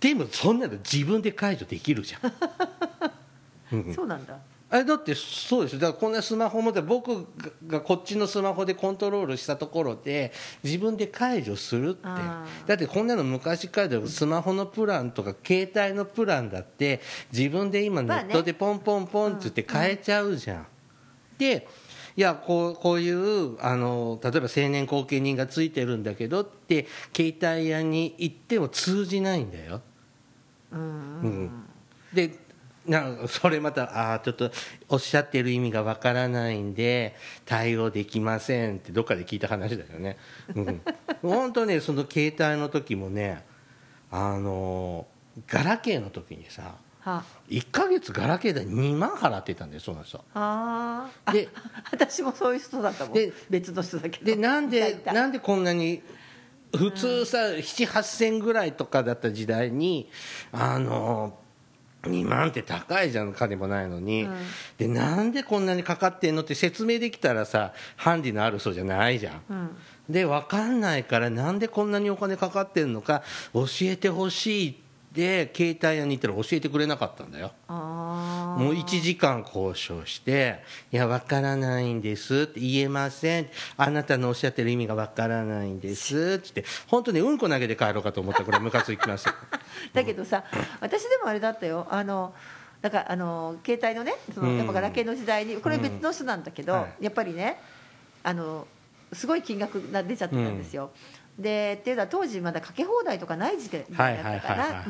A: でもそんなの自分で解除できるじゃん <laughs> うん。
B: そうなんだ
A: あれだってそうですよ。だからこんなスマホ持って僕がこっちのスマホでコントロールしたところで自分で解除するって。だってこんなの昔からスマホのプランとか携帯のプランだって自分で今ネットでポンポンポンって言って変えちゃうじゃん。でいやこうこういうあの例えば成年後見人がついてるんだけどって携帯屋に行っても通じないんだよ。
B: うん。
A: うん。でなそれまたあーちょっとおっしゃってる意味がわからないんで対応できませんってどっかで聞いた話だよね、うん、<laughs> 本当ねその携帯の時もねあのガラケーの時にさ
B: は
A: 1ヶ月ガラケー代2万払ってたんだよその人。
B: あ。あ
A: で <laughs>
B: 私もそういう人だったもん。
A: で
B: 別の人だけど。
A: でなんで
B: た
A: なんでこんなに普通さ78000ぐらいとかだった時代にあの2万って高いじゃん金もないのに、
B: うん。
A: でなんでこんなにかかってんのって説明できたらさハンディのある人じゃないじゃん、
B: うん。
A: で分かんないからなんでこんなにお金かかってんのか教えてほしいって携帯屋に行ったら教えてくれなかったんだよ。もう1時間交渉して「いや分からないんです」って言えませんあなたのおっしゃってる意味が分からないんですって本当にうんこ投げて帰ろうかと思ったぐらいムカつきました <laughs>
B: だけどさ私でもあれだったよ。あのだからあの携帯のねその
A: うん。
B: やっぱガラケーの時代にこれ別の人なんだけど、やっぱりねあのすごい金額が出ちゃってたんですよ、でっていうのは当時まだかけ放題とかない時期だったから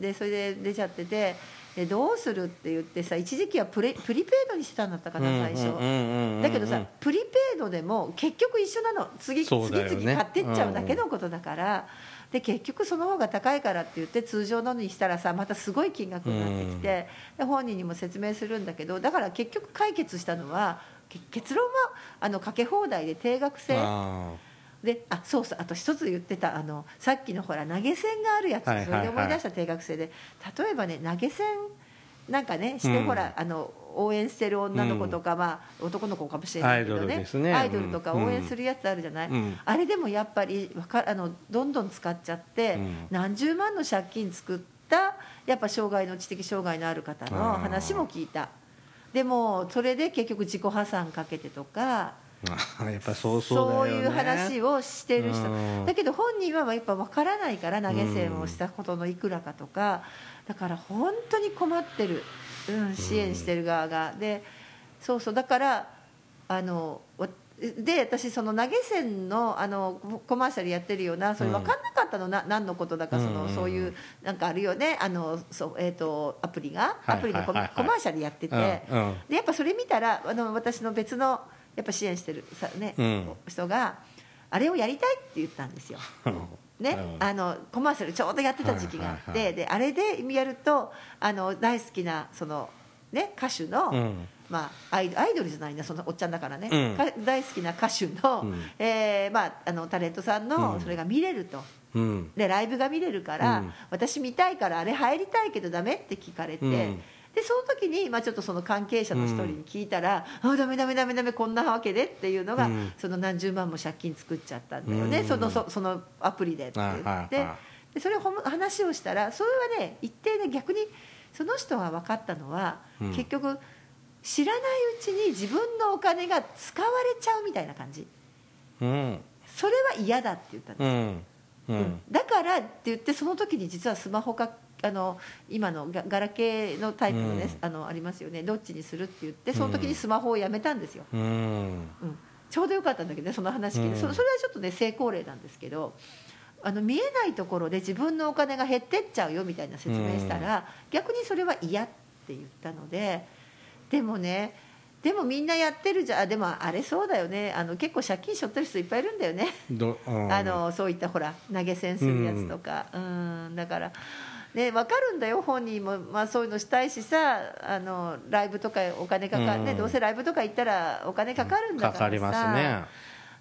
B: でそれで出ちゃっててでどうするって言ってさ一時期はプレプリペイドにしてたんだったかな最初、だけどさプリペイドでも結局一緒なの。次次々買ってっちゃうだけのことだから、で結局その方が高いからって言って通常のにしたらさまたすごい金額になってきて、で本人にも説明するんだけどだから結局解決したのはけ結論はあのかけ放題で定額制。
A: あ
B: であそうそうあと一つ言ってたあのさっきのほら投げ銭があるやつ、
A: はいはいはい。
B: それで思い出した定額制で。例えばね投げ銭なんかねして、
A: うん。
B: ほらあの応援してる女の子とか、まあ、男の子かもしれないけど
A: アイドル
B: ね。アイドルとか応援するやつあるじゃない、
A: うん。
B: あれでもやっぱりわかあのどんどん使っちゃって、
A: うん。
B: 何十万の借金作ったやっぱ障害の知的障害のある方の話も聞いた。でもそれで結局自己破産かけてとか。
A: あやっぱそうそうだよね。
B: いう話をしてる人。
A: うん。
B: だけど本人はやっぱ分からないから投げ銭をしたことのいくらかとかだから本当に困ってる、うん、支援してる側が。でそうそう。だからあのわで私その投げ銭のあのコマーシャルやってるようなそれ分かんなかったの、な何のことだかその、
A: うん
B: そういうなんかあるよね。あのそう、えー、とアプリがアプリのコ,、
A: はいはい。はいはい
B: コマーシャルやってて、
A: うんうん。
B: でやっぱそれ見たらあの私の別のやっぱ支援してるさ、ね
A: うん。
B: 人があれをやりたいって言ったんですよ。<laughs> ね
A: うん。
B: あのコマーシャルちょうどやってた時期があって、であれでやるとあの大好きなその、ね、歌手の、
A: うん。
B: まあ、アイアイドルじゃないなそのおっちゃんだからね、
A: うん。
B: か大好きな歌手の,、
A: うん。
B: えーまあ、あのタレントさんの
A: うん。
B: それが見れると。
A: うん。
B: でライブが見れるから、
A: うん。
B: 私見たいからあれ入りたいけどダメって聞かれて、
A: うん
B: でその時に、まあ、ちょっとその関係者の一人に聞いたら「あダメダメダメダメこんなわけで」っていうのが、
A: うん。
B: その何十万も借金作っちゃったんだよね、
A: うん。
B: そのそそのアプリでって言って、でそれを話をしたらそれはね一定で逆にその人が分かったのは、
A: うん。
B: 結局知らないうちに自分のお金が使われちゃうみたいな感じ。
A: うん。
B: それは嫌だって言ったんです
A: うん。うん。
B: だからって言ってその時に実はスマホかあの今のガガラケーのタイプのね、あのありますよね。どっちにするって言ってその時にスマホをやめたんですよ、
A: うん。
B: うん。ちょうどよかったんだけどねその話聞いて、
A: うん。
B: そそれはちょっとね成功例なんですけどあの見えないところで自分のお金が減ってっちゃうよみたいな説明したら、逆にそれは嫌って言ったのででもねでもみんなやってるじゃでもあれそうだよね。あの結構借金しょってる人いっぱいいるんだよね。あのそういったほら投げ銭するやつとか、うん、だから、ね、分かるんだよ本人も、まあ、そういうのしたいしさあのライブとかお金かかる、ね
A: うん。
B: どうせライブとか行ったらお金かかるんだからさ、
A: かかりますね。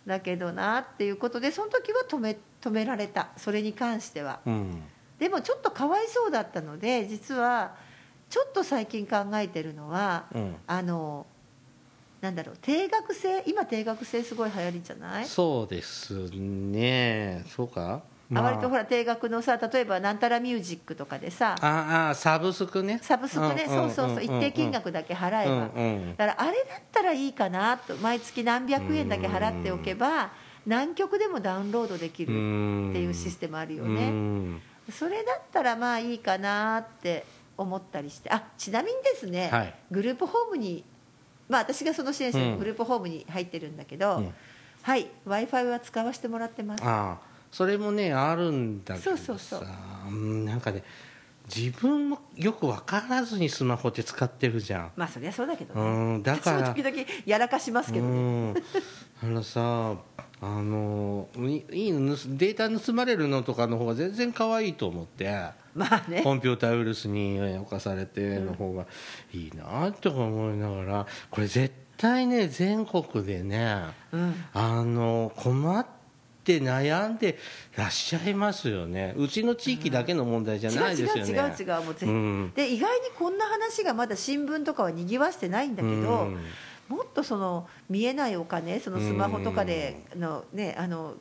B: だけどなっていうことでその時は止め止められた。それに関しては。
A: うん。
B: でもちょっとかわいそうだったので実はちょっと最近考えてるのは、
A: うん。
B: あのなんだろう定額制今定額制すごい流行りじゃない？
A: そうですね。そうか？
B: あ。割とほら定額のさ例えばなんたらミュージックとかでさ
A: ああサブスクね。
B: サブスクね、
A: ん
B: そうそうそう、
A: ん。
B: 一定金額だけ払えば、
A: うんうん
B: だからあれだったらいいかなと毎月何百円だけ払っておけば何曲でもダウンロードできるっていうシステムあるよ
A: う
B: ね
A: ん。
B: それだったらまあいいかなって思ったりして。あちなみにですね、
A: はい。
B: グループホームにまあ私がその支援して
A: うん。
B: るグループホームに入ってるんだけど、
A: うん。
B: はい w i f i は使わせてもらってます
A: それもねあるんだけどさ。
B: そうそうそう。
A: うんなんかね自分もよく分からずにスマホって使ってるじゃん。
B: まあそりゃそうだけどね、
A: うんだから。
B: 私も時々やらかしますけどね、
A: うん。あのさあのいいいの盗データ盗まれるのとかの方が全然可愛いと思って。
B: まあね。
A: コンピューターウイルスに侵されての方が。いいなとか思いながら。これ絶対ね全国でね
B: うん。
A: あの困って悩んでらっしゃいますよね。うちの地域だけの問題じゃないですよね。
B: 違う違う違うもうぜ、
A: うん。
B: で意外にこんな話がまだ新聞とかはにぎわしてないんだけど、
A: うん。
B: もっとその見えないお金そのスマホとかでの、ね、あの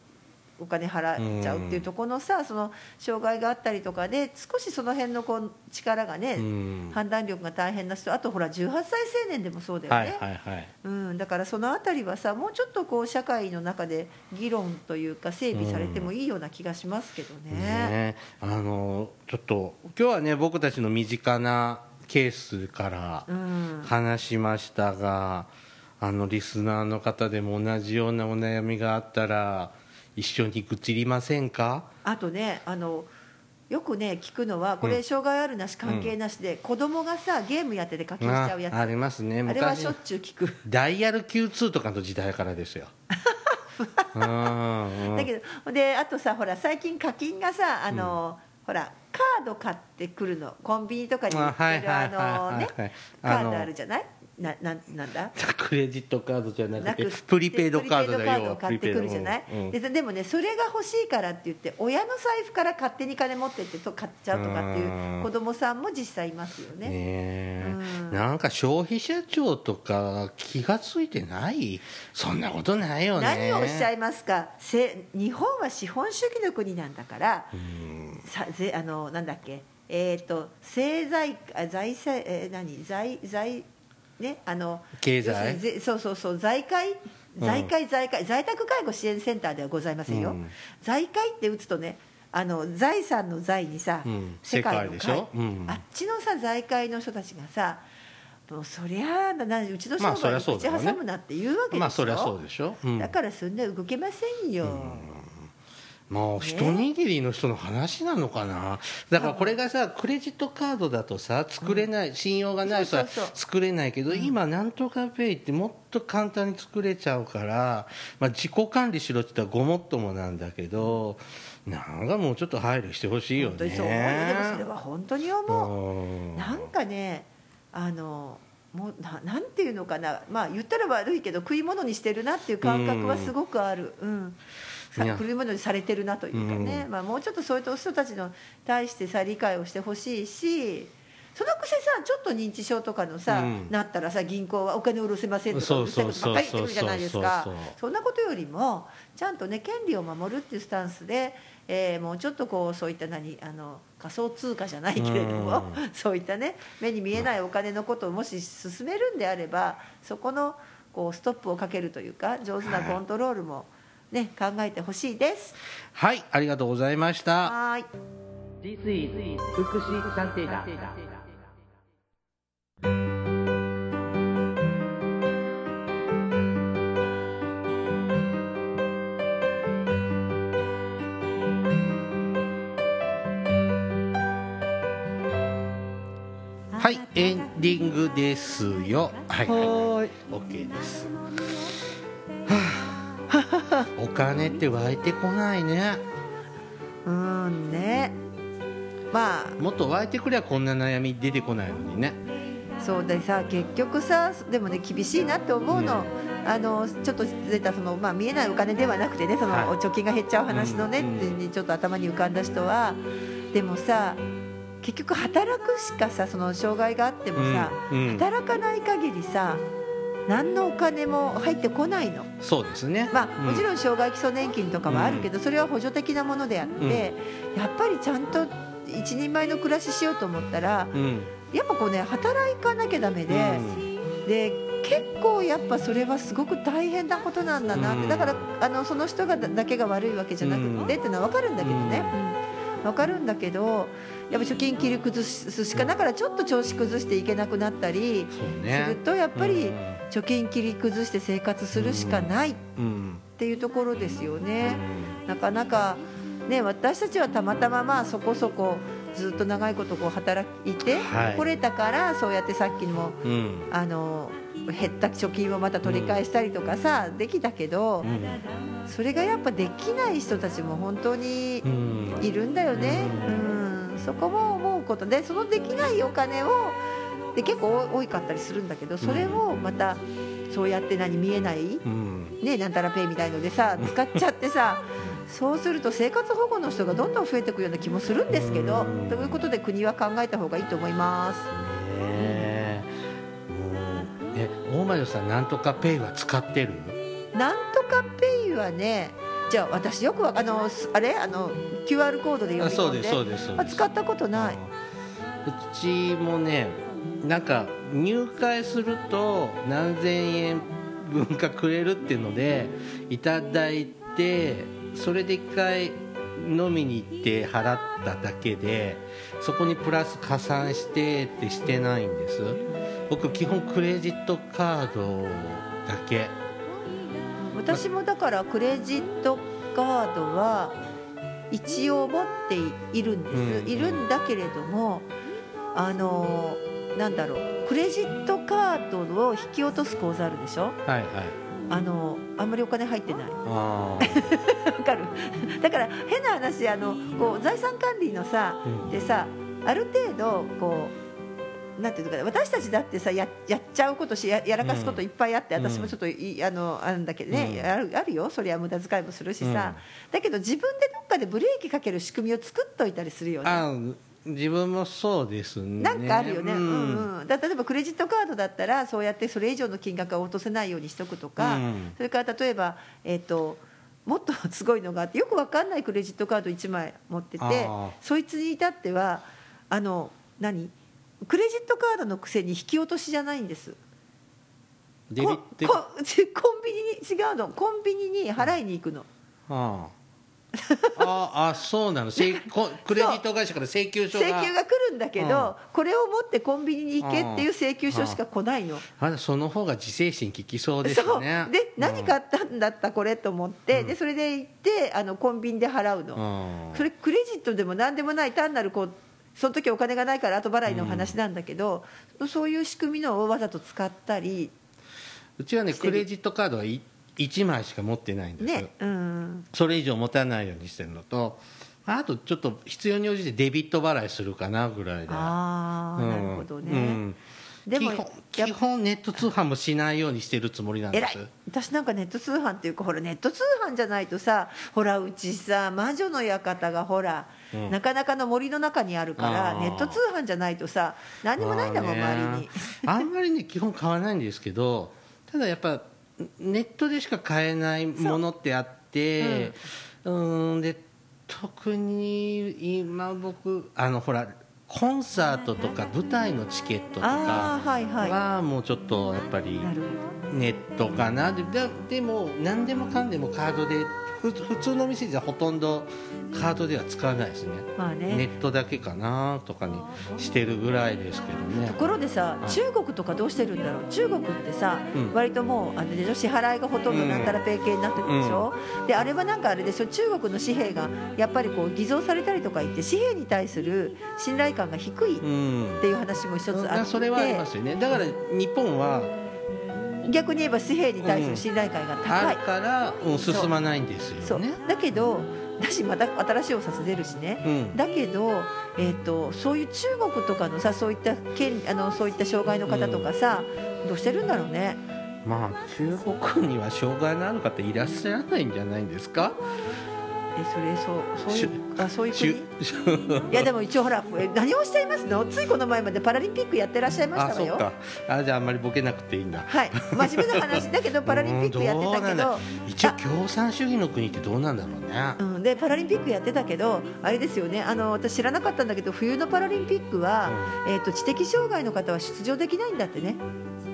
B: お金払っちゃうっていうところのさその障害があったりとかで少しその辺のこう力がね、
A: うん。
B: 判断力が大変な人あとほら18歳青年でもそうだよ
A: はい
B: ね、
A: はいはい。
B: うん、だからそのあたりはさもうちょっとこう社会の中で議論というか整備されてもいいような気がしますけどね。
A: ねあのちょっと今日はね僕たちの身近なケースから
B: うん。
A: 話しましたが、あのリスナーの方でも同じようなお悩みがあったら一緒に愚痴りませんか？
B: あとねあのよくね聞くのはこ
A: うん。
B: れ障害あるなし関係なしで、子供がさゲームやってて課金しちゃうやつ。
A: あありますね。
B: あれはしょっ
A: 昔
B: ちゅう聞く。
A: ダイヤル Q2 とかの時代からですよ。<laughs> うんうん。
B: だけどであとさほら最近課金がさあの、ほらカード買ってくるの。コンビニとかに売ってる
A: あ
B: の
A: はい
B: ね
A: はい
B: カードあるじゃない？ななんなんだ？<laughs>
A: クレジットカードじゃな
B: なく
A: くてプリペイドカードだ
B: プリペイドカード
A: よ
B: を買ってくるじゃない、ででもねそれが欲しいからって言って親の財布から勝手に金持ってってと買っちゃうとかっていう子供さんも実際いますよね。
A: ねえ。
B: うん。
A: なんか消費者庁とか気がついてない？そんなことないよね。
B: 何をおっしゃいますか？せ日本は資本主義の国なんだから、
A: うん。
B: さぜあのなんだっけ？えっ、と政財あ財政えー何？財財ねあの
A: 経済？
B: そうそうそう財界？財界財界、在宅介護支援センターではございませんよ、
A: うん。
B: 財界って打つとねあの財産の財にさ、
A: うん。
B: 世界の
A: 世界でしょ？うん。
B: あっちのさ財界の人たちがさもうそりゃあうちの
A: まあ
B: 商売に口挟むなって言うわけでしょ、
A: まあそりゃそうでしょ、うん。
B: だからそんな動けませんよ、
A: まあ一握りの人の話なのかな？だからこれがさクレジットカードだとさ作れない、信用がない人は
B: そうそうそう。
A: 作れないけど、今なんとかペイってもっと簡単に作れちゃうから、まあ、自己管理しろって言ったらごもっともなんだけどなんかもうちょっと配慮してほしいよね。
B: 本当にそう。思うよでもそれは本当に思う。
A: うん。
B: なんかねあのもうななんていうのかな。まあ言ったら悪いけど食い物にしてるなっていう感覚はすごくある。うん、さ
A: いや。
B: 食い物にされてるなというかね、まあ、もうちょっとそういう人たちの対してさ理解をしてほしいしそのくせさちょっと認知症とかのさ、
A: うん。
B: なったらさ銀行はお金を下ろせませんとか
A: そう
B: ばっかり言ってくるじゃないですか。
A: そ
B: んなことよりもちゃんとね権利を守るっていうスタンスで、えーもうちょっとこうそういった何あの仮想通貨じゃないけれども、そういったね目に見えないお金のことをもし進めるんであればそこのこうストップをかけるというか上手なコントロールも、ね、考えてほしいです。
A: はいありがとうございました。
B: はーい。
C: This is 福祉探偵団
A: はいエンディングですよ。はい。はい。
B: はー
A: です。はあお金って湧いてこないね。
B: うんね。まあ。
A: もっと湧いてくりゃこんな悩み出てこないのにね。
B: そうでさ結局さでもね厳しいなって思うの,、あのちょっと出たその、まあ、見えないお金ではなくてねその、
A: はい。
B: お貯金が減っちゃう話のね、
A: うん
B: ってちょっと頭に浮かんだ人は。でもさ結局働くしかさその障害があってもさ、
A: うんうん。
B: 働かない限りさ何のお金も入ってこないの。
A: そうですね。
B: まあ、もち
A: ん
B: ろん障害基礎年金とかはあるけど、それは補助的なものであって、やっぱりちゃんと一人前の暮らししようと思ったら
A: うん。
B: やっぱこうね働かなきゃダメで、で結構やっぱそれはすごく大変なことなんだなって、
A: うん。
B: だからあのその人がだだけが悪いわけじゃなくて、っていうのは分かるんだけどね、うん、分かるんだけどやっぱ貯金切り崩すしかだからちょっと調子崩していけなくなったりするとやっぱり貯金切り崩して生活するしかないっ
A: うん。
B: ていうところですよね。なかなかね私たちはたまたままあそこそこずっと長いことこう働いて
A: はい。
B: これたからそうやってさっきも
A: うん。
B: あの減った貯金をまた取り返したりとかさ、できたけど、
A: うん。
B: それがやっぱできない人たちも本当に
A: うん。
B: いるんだよね、うん、そこも思うことでそのできないお金をで結構多かったりするんだけどそれをまたそうやって何見えない、
A: うん。
B: ね、なんたらペイみたいのでさ使っちゃってさそうすると生活保護の人がどんどん増えていくような気もするんですけど
A: うん。
B: ということで国は考えた方がいいと思います。
A: ねえ。大魔女さんなんとかペイは使ってる？
B: なんとかペイはねじゃあ私よくわあのすあれ？あの QR コードで読み込んで
A: そうですそうです。
B: あ使ったことない。う
A: ちもねなんか入会すると何千円分かくれるっていうのでいただいてそれで一回飲みに行って払っただけでそこにプラス加算してってしてないんです。僕基本クレジットカードだけ
B: 私もだからクレジットカードは一応持っているんです、
A: うん。
B: いるんだけれどもあのなんだろうクレジットカードを引き落とす口座あるでしょ？
A: はいはい。
B: あのあんまりお金入ってない。
A: あ <laughs>
B: わかる？だから変な話あのこう財産管理のさ
A: ー、
B: でさある程度こうなんていうのかな私たちだってさややっちゃうことしややらかすこといっぱいあって、
A: うん。
B: 私もちょっといあのあるんだけどね、
A: うん。
B: あるあるよ。そりゃ無駄遣いもするしさ、だけど自分でどっかでブレーキかける仕組みを作っといたりするよね。
A: あ自分もそうですね。
B: なんかあるよね、
A: う
B: うんうん。だ例えばクレジットカードだったらそうやってそれ以上の金額は落とせないようにしとくとか、
A: うん。
B: それから例えば、えー、ともっとすごいのがあってよくわかんないクレジットカード1枚持っててそいつに至ってはあの何？クレジットカードのくせに引き落としじゃないんです。
A: デビ
B: こ
A: デビ
B: こ <laughs> コンビニに違うの。コンビニに払いに行くの、
A: ああああそうなの。せい <laughs> こクレジット会社から請求書が。
B: 請求が来るんだけど、これを持ってコンビニに行けっていう請求書しか来ないの。
A: あその方が自制心効きそうです
B: そう。
A: ね
B: で何買ったんだったこれと思って、でそれで行ってあのコンビニで払うの、
A: うん。
B: それクレジットでも何でもない単なるこうその時お金がないから後払いの話なんだけど、そういう仕組みのをわざと使ったり
A: うちはねクレジットカードは1枚しか持ってないんです、
B: ね、うん、
A: それ以上持たないようにしてるのとあとちょっと必要に応じてデビット払いするかなぐらいで
B: ああ、
A: うん。
B: なるほどね、
A: うん
B: でも
A: 基本ネット通販もしないようにしてるつもりなんです。
B: 私なんかネット通販っていうかほらネット通販じゃないとさほらうちさ魔女の館がほら、
A: うん。
B: なかなかの森の中にあるからネット通販じゃないとさ何にもないんだもん、周りに。
A: あんまりね基本買わないんですけどただやっぱネットでしか買えないものってあってうーんで特に今僕あのほらコンサートとか舞台のチケットとか
B: は
A: もうちょっとやっぱりネットかな。でも何でもかんでもカードでふ普通の店じゃほとんどカードでは使わないですね。
B: どまあね。
A: ネットだけかなとかにしてるぐらいですけどね。
B: ところでさ
A: うん
B: 中国とかどうしてるんだろう？中国ってさ、
A: うん。
B: 割ともうあれで支払いがほとんどなんたらペイ系になってるでしょ、であれはなんかあれでしょ？中国の紙幣がやっぱりこう偽造されたりとか言って紙幣に対する信頼感が低いっ
A: うん
B: ていう話も一つあって、
A: それはありますよね。だから日本は
B: 逆に言えば紙幣に対する信頼感が高い、
A: あるから、うん進まないんです
B: そう。
A: よね
B: だけどだしまた新しいお札出るしね、
A: うん。
B: だけど、えー、とそういう中国とかのさそういった権あのそういった障害の方とかさ、どうしてるんだろうね。
A: まあ中国には障害のある方いらっしゃらないんじゃないんですか？
B: えそれそうそういうあそういう
A: し
B: 国
A: ゅ。
B: いやでも一応ほらえ何をおっしゃいますの？ついこの前までパラリンピックやってらっしゃいましたわよ。
A: あそうか。あじゃああんまりボケなくていいんだ。
B: はい。真面目な話。だけど <laughs> パラリンピックやってたけ
A: うんど一応共産主義の国ってどうなんだろうね。
B: うん、でパラリンピックやってたけどあれですよね。あの私知らなかったんだけど冬のパラリンピックは、えー、と知的障害の方は出場できないんだってね、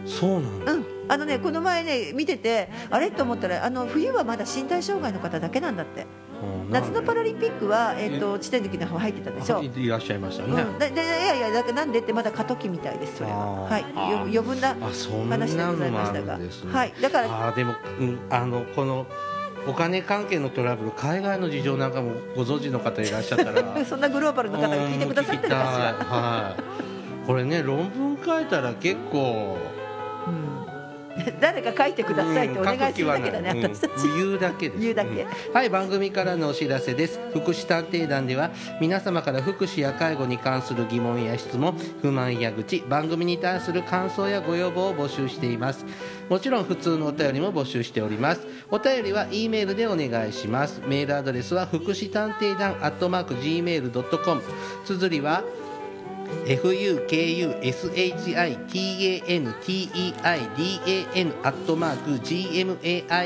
A: そうなんだ。
B: うん、あのねこの前ね見ててあれ？と思ったらあの冬はまだ身体障害の方だけなんだって。
A: うん
B: 夏のパラ
A: リ
B: リンピックは、えー、と地点的な方入ってたでしょ、うん、
A: いらっしゃいましたね、
B: いやいやだからなんでってまだ過渡期みたいですそれは。い。余分な話でございましたが。はい。だから
A: あーでも、うん、あのこのお金関係のトラブル海外の事情なんかもご存知の方いらっしゃったら。<laughs>
B: そんなグローバルの方が聞いてくださってるかしら。
A: はい。これね論文書いたら結構 <laughs>
B: 誰か書いてくださいってお願いするだけだね、
A: うん
B: 私たち。
A: うん言うだけです。
B: 言うだけ。
A: んはい番組からのお知らせです。福祉探偵団では皆様から福祉や介護に関する疑問や質問不満や愚痴番組に対する感想やご要望を募集しています。もちろん普通のお便りも募集しております。お便りは E メールでお願いします。メールアドレスは福祉探偵団アットマーク Gmail.com 綴りは fukushitanteidan アットマーク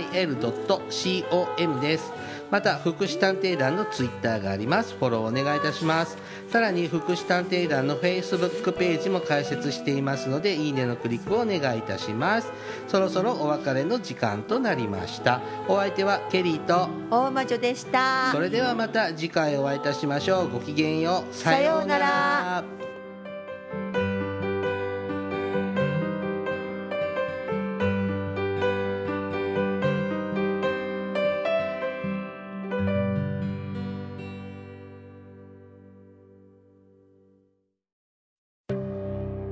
A: gmail.com です。また福祉探偵団のツイッターがあります。フォローお願いいたします。さらに福祉探偵団のフェイスブックページも開設していますのでいいねのクリックをお願いいたします。そろそろお別れの時間となりました。お相手はケリーと
B: 大魔女でした。
A: それではまた次回お会いいたしましょう。ごきげんよう。
B: さようなら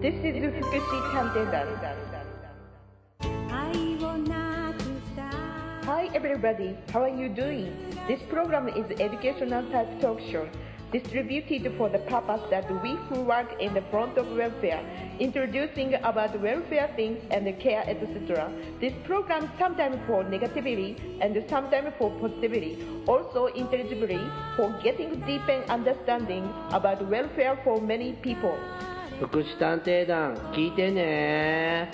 D: This is Fukushi. Hi everybody, how are you doing? This program is educational type talk show distributed for the purpose that we who work in the front of welfare, introducing about welfare things and care, etc. This program sometimes for negativity and sometimes for positivity, also intelligibly for getting deep and understanding about welfare for many people.
A: 福祉探偵団聞いてね